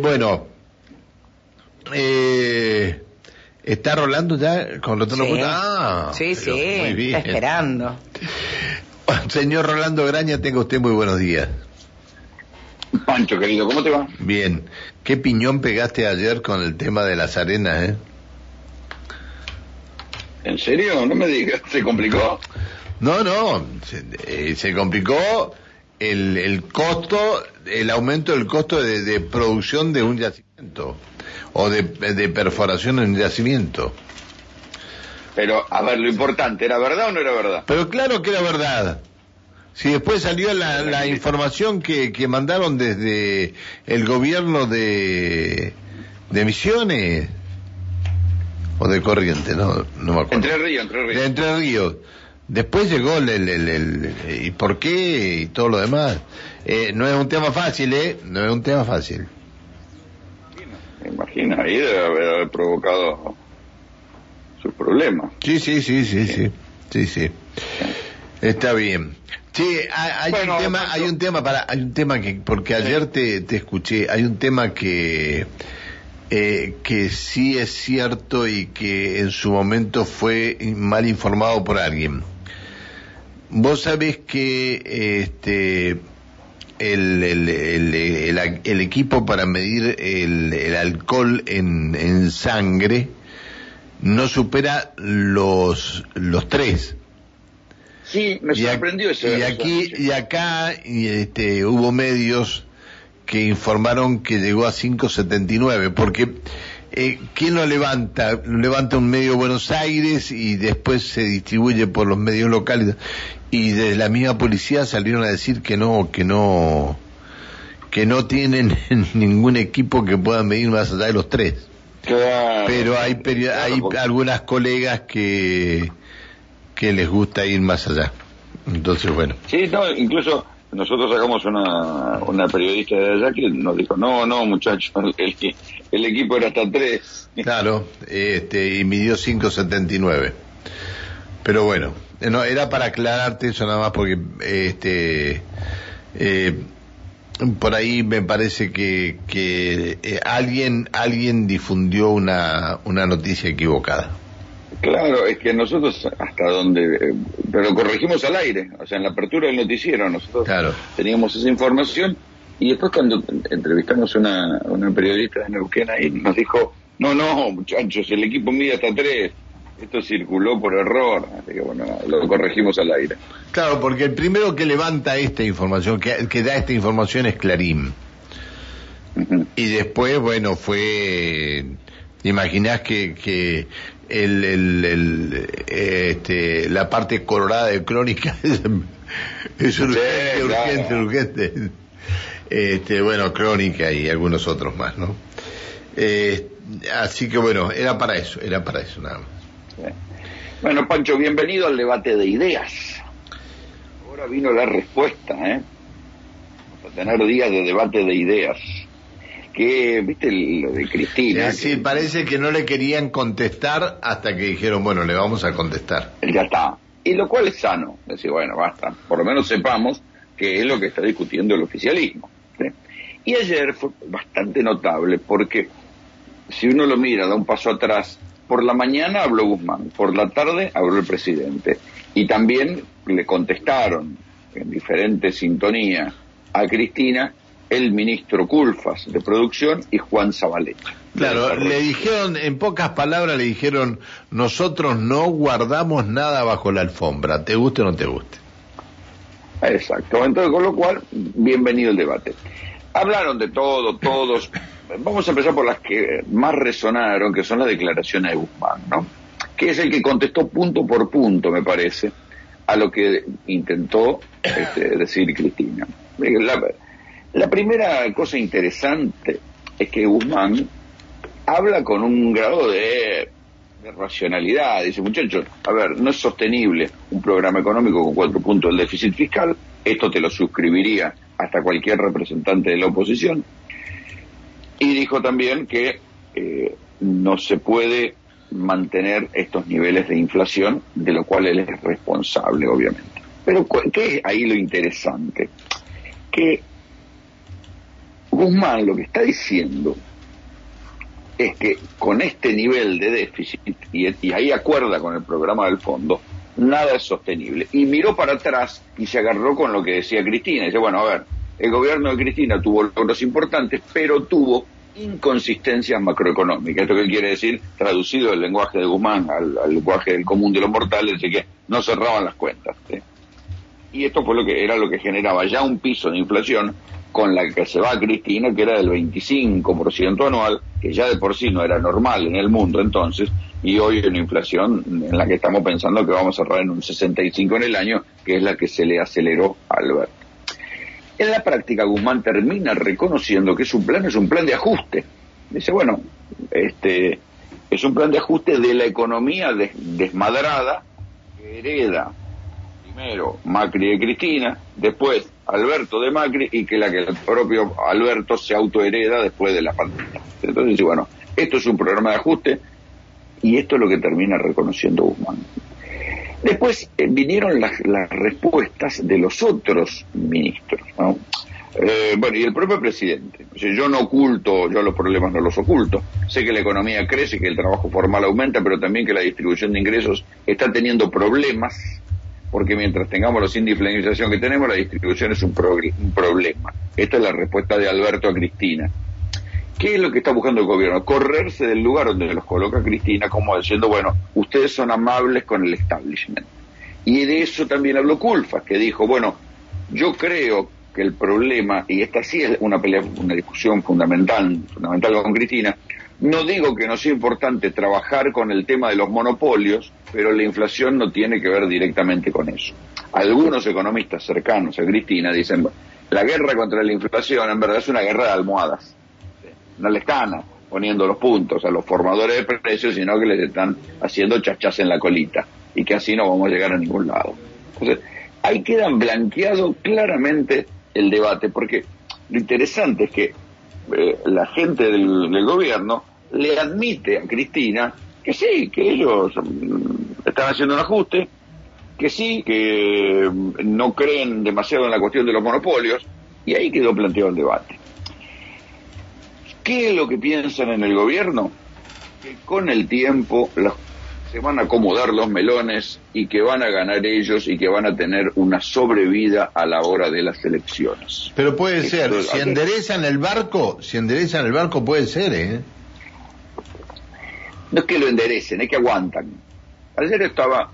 bueno, eh, ¿está Rolando ya con los Sí, Ah, sí, pero sí, muy bien. está esperando. Señor Rolando Graña, tenga usted muy buenos días. Pancho, querido, ¿cómo te va? Bien, ¿qué piñón pegaste ayer con el tema de las arenas, eh? ¿En serio? No me digas, ¿se complicó? No, no, se, eh, se complicó el, el costo, el aumento del costo de, de producción de un yacimiento o de, de perforación en un yacimiento. Pero, a ver, lo importante, ¿era verdad o no era verdad? Pero claro que era verdad. Si después salió la, la información que, que mandaron desde el gobierno de, de Misiones o de Corriente, no, no me acuerdo. Entre Ríos, Entre de. Entre Ríos. Después llegó el, el, el- el- y por qué y todo lo demás. Eh, no es un tema fácil, ¿eh? No es un tema fácil. Me imagino, ahí debe haber provocado sus problemas. Sí, sí, sí, sí, sí, sí, sí. Está bien. Sí, hay, hay Bueno, un tema, hay un tema para, hay un tema que, porque ayer te, te escuché, hay un tema que, eh, que sí es cierto y que en su momento fue mal informado por alguien. Vos sabés que este el, el, el, el- el equipo para medir el, alcohol en, en sangre no supera los los tres. Sí, me sorprendió ese y aquí y acá y este hubo medios que informaron que llegó a 5.79 porque eh, ¿quién lo levanta? Lo levanta un medio Buenos Aires y después se distribuye por los medios locales y desde la misma policía salieron a decir que no que no que no tienen ningún equipo que pueda medir más allá de los tres Claro. pero hay peri- Claro, hay porque- algunas colegas que que les gusta ir más allá entonces bueno Sí, no, incluso nosotros sacamos una, una periodista de allá que nos dijo, no, no, muchachos, el, el equipo era hasta tres. claro este y midió 5.79 pero bueno eh, no era para aclararte eso nada más porque este eh, por ahí me parece que que eh, alguien alguien difundió una una noticia equivocada Claro, es que nosotros hasta donde, eh, pero corregimos al aire, o sea, en la apertura del noticiero nosotros Claro. teníamos esa información y después cuando entrevistamos a una, periodista de Neuquén ahí nos dijo, no, no, muchachos, el equipo mide hasta tres, esto circuló por error, así que bueno, lo corregimos al aire. Claro, porque el primero que levanta esta información, que, que da esta información es Clarín. Y después, bueno, fue, imaginás que, que el, el, el, este, la parte colorada de crónica es, es urgente, Sí, urgente, urgente. Este, bueno, crónica y algunos otros más, ¿no? Eh, así que bueno, era para eso, era para eso nada más. Bueno, Pancho, bienvenido al debate de ideas. Ahora vino la respuesta, ¿eh? Vamos a tener días de debate de ideas. Que, viste, lo de Cristina. Sí, que parece que no le querían contestar hasta que dijeron, bueno, le vamos a contestar. ya está. Y lo cual es sano. Decir, bueno, basta. Por lo menos sepamos qué es lo que está discutiendo el oficialismo. ¿sí? Y ayer fue bastante notable porque si uno lo mira, da un paso atrás. Por la mañana habló Guzmán, por la tarde habló el presidente. Y también le contestaron en diferentes sintonías a Cristina el ministro Culfas de Producción y Juan Zabaleta. Claro, le dijeron, en pocas palabras le dijeron, nosotros no guardamos nada bajo la alfombra, te guste o no te guste. Exacto. Entonces, con lo cual, bienvenido el debate. Hablaron de todo, todos. Vamos a empezar por las que más resonaron, que son las declaraciones de Guzmán, ¿no? Que es el que contestó punto por punto, me parece, a lo que intentó este, decir Cristina. La, la primera cosa interesante es que Guzmán habla con un grado de, racionalidad. Dice, muchachos, a ver, no es sostenible un programa económico con cuatro puntos del déficit fiscal. Esto te lo suscribiría hasta cualquier representante de la oposición. Y dijo también que eh, no se puede mantener estos niveles de inflación, de lo cual él es responsable, obviamente. Pero, ¿qué es ahí lo interesante? Que Guzmán lo que está diciendo es que con este nivel de déficit, y, ahí acuerda con el programa del fondo, nada es sostenible. Y miró para atrás y se agarró con lo que decía Cristina. dice, bueno, a ver, el gobierno de Cristina tuvo logros importantes, pero tuvo inconsistencias macroeconómicas. ¿Esto qué quiere decir? Traducido del lenguaje de Guzmán al, lenguaje del común de los mortales, de que no cerraban las cuentas. Y esto fue lo que era lo que generaba ya un piso de inflación con la que se va Cristina, que era del 25% anual, que ya de por sí no era normal en el mundo entonces, y hoy una inflación en la que estamos pensando que vamos a cerrar en un 65 en el año, que es la que se le aceleró a Alberto. En la práctica, Guzmán termina reconociendo que su plan es un plan de ajuste. Dice, bueno, este es un plan de ajuste de la economía desmadrada que hereda primero Macri de Cristina, después Alberto de Macri y que la que el propio Alberto se autohereda después de la pandemia. Entonces bueno, esto es un programa de ajuste y esto es lo que termina reconociendo Guzmán. Después eh, vinieron las, respuestas de los otros ministros, eh, bueno, y el propio presidente. yo no oculto, yo los problemas no los oculto. Sé que la economía crece, que el trabajo formal aumenta, pero también que la distribución de ingresos está teniendo problemas, porque mientras tengamos los índices de que tenemos, la distribución es un, un problema. Esta es la respuesta de Alberto a Cristina. ¿Qué es lo que está buscando el gobierno? Correrse del lugar donde los coloca Cristina como diciendo, bueno, ustedes son amables con el establishment. Y de eso también habló Culfas, que dijo, bueno, yo creo que el problema, y esta sí es una pelea, una discusión fundamental, fundamental con Cristina, no digo que no sea importante trabajar con el tema de los monopolios, pero la inflación no tiene que ver directamente con eso. Algunos economistas cercanos a Cristina dicen, la guerra contra la inflación en verdad es una guerra de almohadas no le están poniendo los puntos a los formadores de precios, sino que les están haciendo chachas en la colita y que así no vamos a llegar a ningún lado. Entonces, ahí queda blanqueado claramente el debate, porque lo interesante es que eh, la gente del, gobierno le admite a Cristina que sí, que ellos mm, están haciendo un ajuste, que sí, que mm, no creen demasiado en la cuestión de los monopolios, y ahí quedó planteado el debate. ¿Qué es lo que piensan en el gobierno? Que con el tiempo se van a acomodar los melones y que van a ganar ellos y que van a tener una sobrevida a la hora de las elecciones. Pero puede ser, si enderezan el barco, si enderezan el barco puede ser, ¿eh? No es que lo enderecen, es que aguantan. Ayer estaba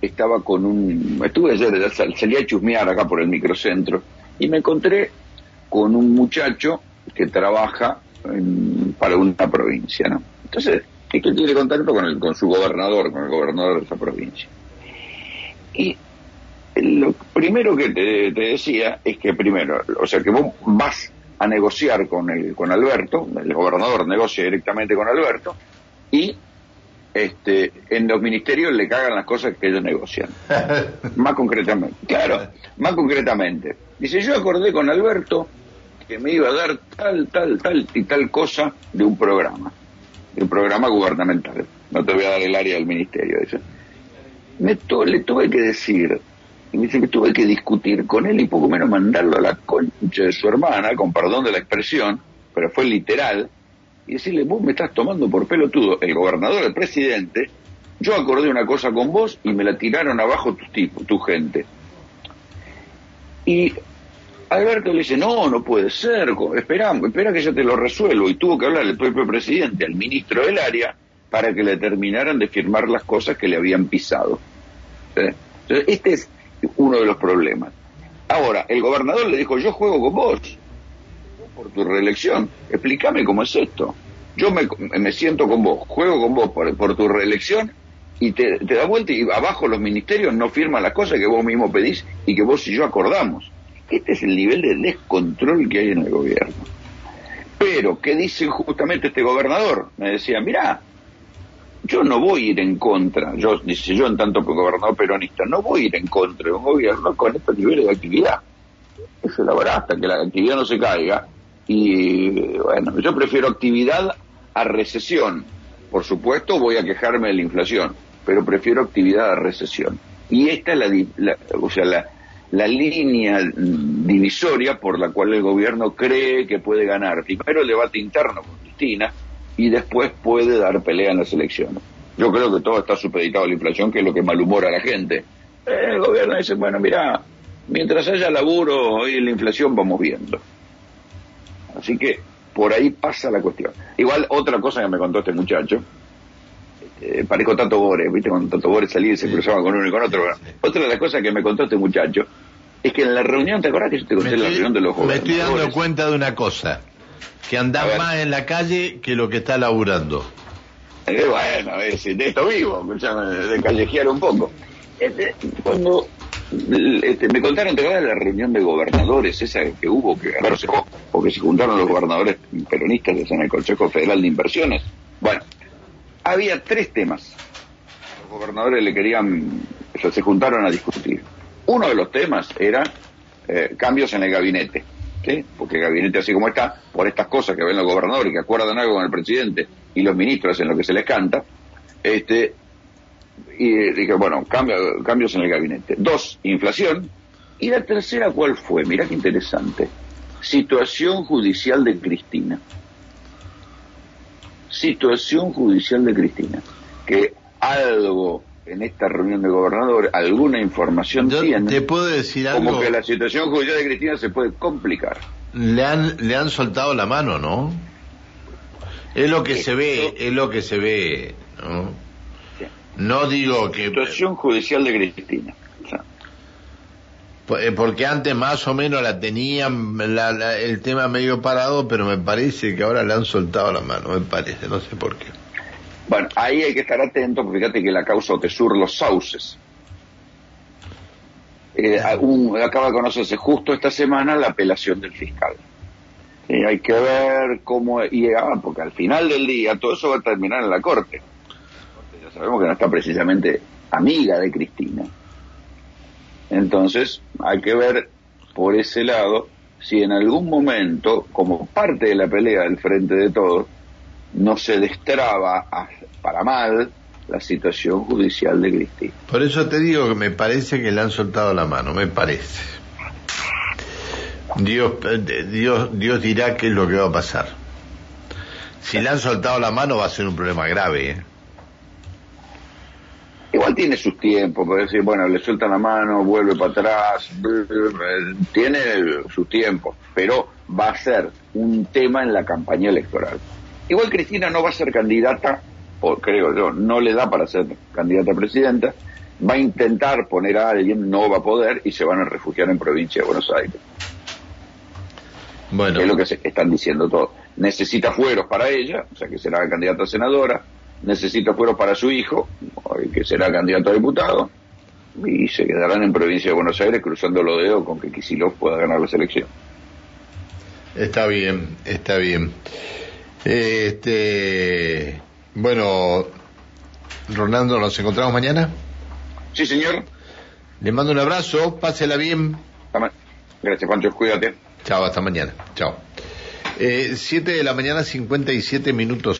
estaba con un estuve ayer salí a chusmear acá por el microcentro y me encontré con un muchacho que trabaja para una provincia, ¿no? Entonces, que tiene contacto con, el, con su gobernador, con el gobernador de esa provincia. Y lo primero que te, decía es que primero, o sea, que vos vas a negociar con, el, con Alberto, el gobernador negocia directamente con Alberto, y este, en los ministerios le cagan las cosas que ellos negocian. más concretamente, claro, más concretamente. Dice, yo acordé con Alberto que me iba a dar tal, tal, tal y tal cosa de un programa, un programa gubernamental. No te voy a dar el área del ministerio. Dice. Me le tuve que decir, y me dice que tuve que discutir con él y poco menos mandarlo a la concha de su hermana, con perdón de la expresión, pero fue literal, y decirle, vos me estás tomando por pelotudo, el gobernador, el presidente, yo acordé una cosa con vos y me la tiraron abajo tus tipos, tu gente. Y Alberto le dice, no, no puede ser, espera, espera que yo te lo resuelvo. Y tuvo que hablar el propio presidente al ministro del área para que le terminaran de firmar las cosas que le habían pisado. Entonces, este es uno de los problemas. Ahora, el gobernador le dijo, yo juego con vos por tu reelección. Explícame cómo es esto. Yo me, siento con vos, juego con vos por, tu reelección y te, te da vuelta y abajo los ministerios no firman las cosas que vos mismo pedís y que vos y yo acordamos. Este es el nivel de descontrol que hay en el gobierno. Pero, ¿qué dice justamente este gobernador? Me decía, mirá, yo no voy a ir en contra, yo, dice yo en tanto gobernador peronista, no voy a ir en contra de un gobierno con estos niveles de actividad. Eso es la verdad, hasta que la actividad no se caiga. Y bueno, yo prefiero actividad a recesión. Por supuesto voy a quejarme de la inflación, pero prefiero actividad a recesión. Y esta es la, o sea, la, la línea divisoria por la cual el gobierno cree que puede ganar primero el debate interno con Cristina y después puede dar pelea en las elecciones. Yo creo que todo está supeditado a la inflación, que es lo que malhumora a la gente. El gobierno dice, bueno, mira, mientras haya laburo y la inflación vamos viendo. Así que por ahí pasa la cuestión. Igual otra cosa que me contó este muchacho, eh, parezco Tato Bores, ¿viste? Cuando Tato Bores salía y se cruzaba con uno y con otro. Otra de las cosas que me contó este muchacho es que en la reunión, ¿te acuerdas que yo te conté la reunión de los jóvenes? Me estoy dando cuenta de una cosa, que andan más en la calle que lo que está laburando. Eh, bueno, es de esto vivo, de callejear un poco. Este, cuando este, me contaron, ¿te acuerdas de la reunión de gobernadores, esa que hubo, que o que se juntaron los gobernadores peronistas en el Consejo Federal de Inversiones? Bueno, había tres temas. Los gobernadores le querían, se juntaron a discutir. Uno de los temas era eh, cambios en el gabinete, ¿sí? porque el gabinete así como está, por estas cosas que ven los gobernadores, que acuerdan algo con el presidente y los ministros en lo que se les canta, este, y dije, bueno, cambios en el gabinete. Dos, inflación. Y la tercera, ¿cuál fue? Mirá qué interesante. Situación judicial de Cristina. Situación judicial de Cristina. Que algo en esta reunión de gobernadores, alguna información tiene. Te puedo decir algo. Como que la situación judicial de Cristina se puede complicar. Le han, le han soltado la mano, ¿no? Es lo que se ve, es lo que se ve, ¿no? No digo que... Situación judicial de Cristina. Eh, porque antes más o menos la tenían el tema medio parado, pero me parece que ahora le han soltado la mano, me parece, no sé por qué. Bueno, ahí hay que estar atento, porque fíjate que la causa Otesur, los sauces. Eh, acaba de conocerse justo esta semana la apelación del fiscal. hay que ver cómo... Y, ah, porque al final del día todo eso va a terminar en la corte sabemos que no está precisamente amiga de Cristina. Entonces, hay que ver por ese lado si en algún momento, como parte de la pelea del frente de todos, no se destraba para mal la situación judicial de Cristina. Por eso te digo que me parece que le han soltado la mano, me parece. Dios, eh, Dios, Dios dirá qué es lo que va a pasar. Si le han soltado la mano va a ser un problema grave. ¿eh? Igual tiene sus tiempos, puede decir, bueno, le suelta la mano, vuelve para atrás, tiene sus tiempos, pero va a ser un tema en la campaña electoral. Igual Cristina no va a ser candidata, o creo yo, no le da para ser candidata a presidenta, va a intentar poner a alguien, no va a poder y se van a refugiar en provincia de Buenos Aires. Bueno. es lo que se están diciendo todos. Necesita fueros para ella, o sea que será candidata a senadora, necesita fueros para su hijo, que será candidato a diputado, y se quedarán en provincia de Buenos Aires cruzando los dedos con que Kicillof pueda ganar la selección. Está bien, está bien. Este, bueno, Ronaldo, ¿nos encontramos mañana? Sí, señor. Le mando un abrazo, pásela bien. Gracias, Pancho, cuídate. Chao, hasta mañana. Chao. Eh, siete de la mañana, 57 minutos.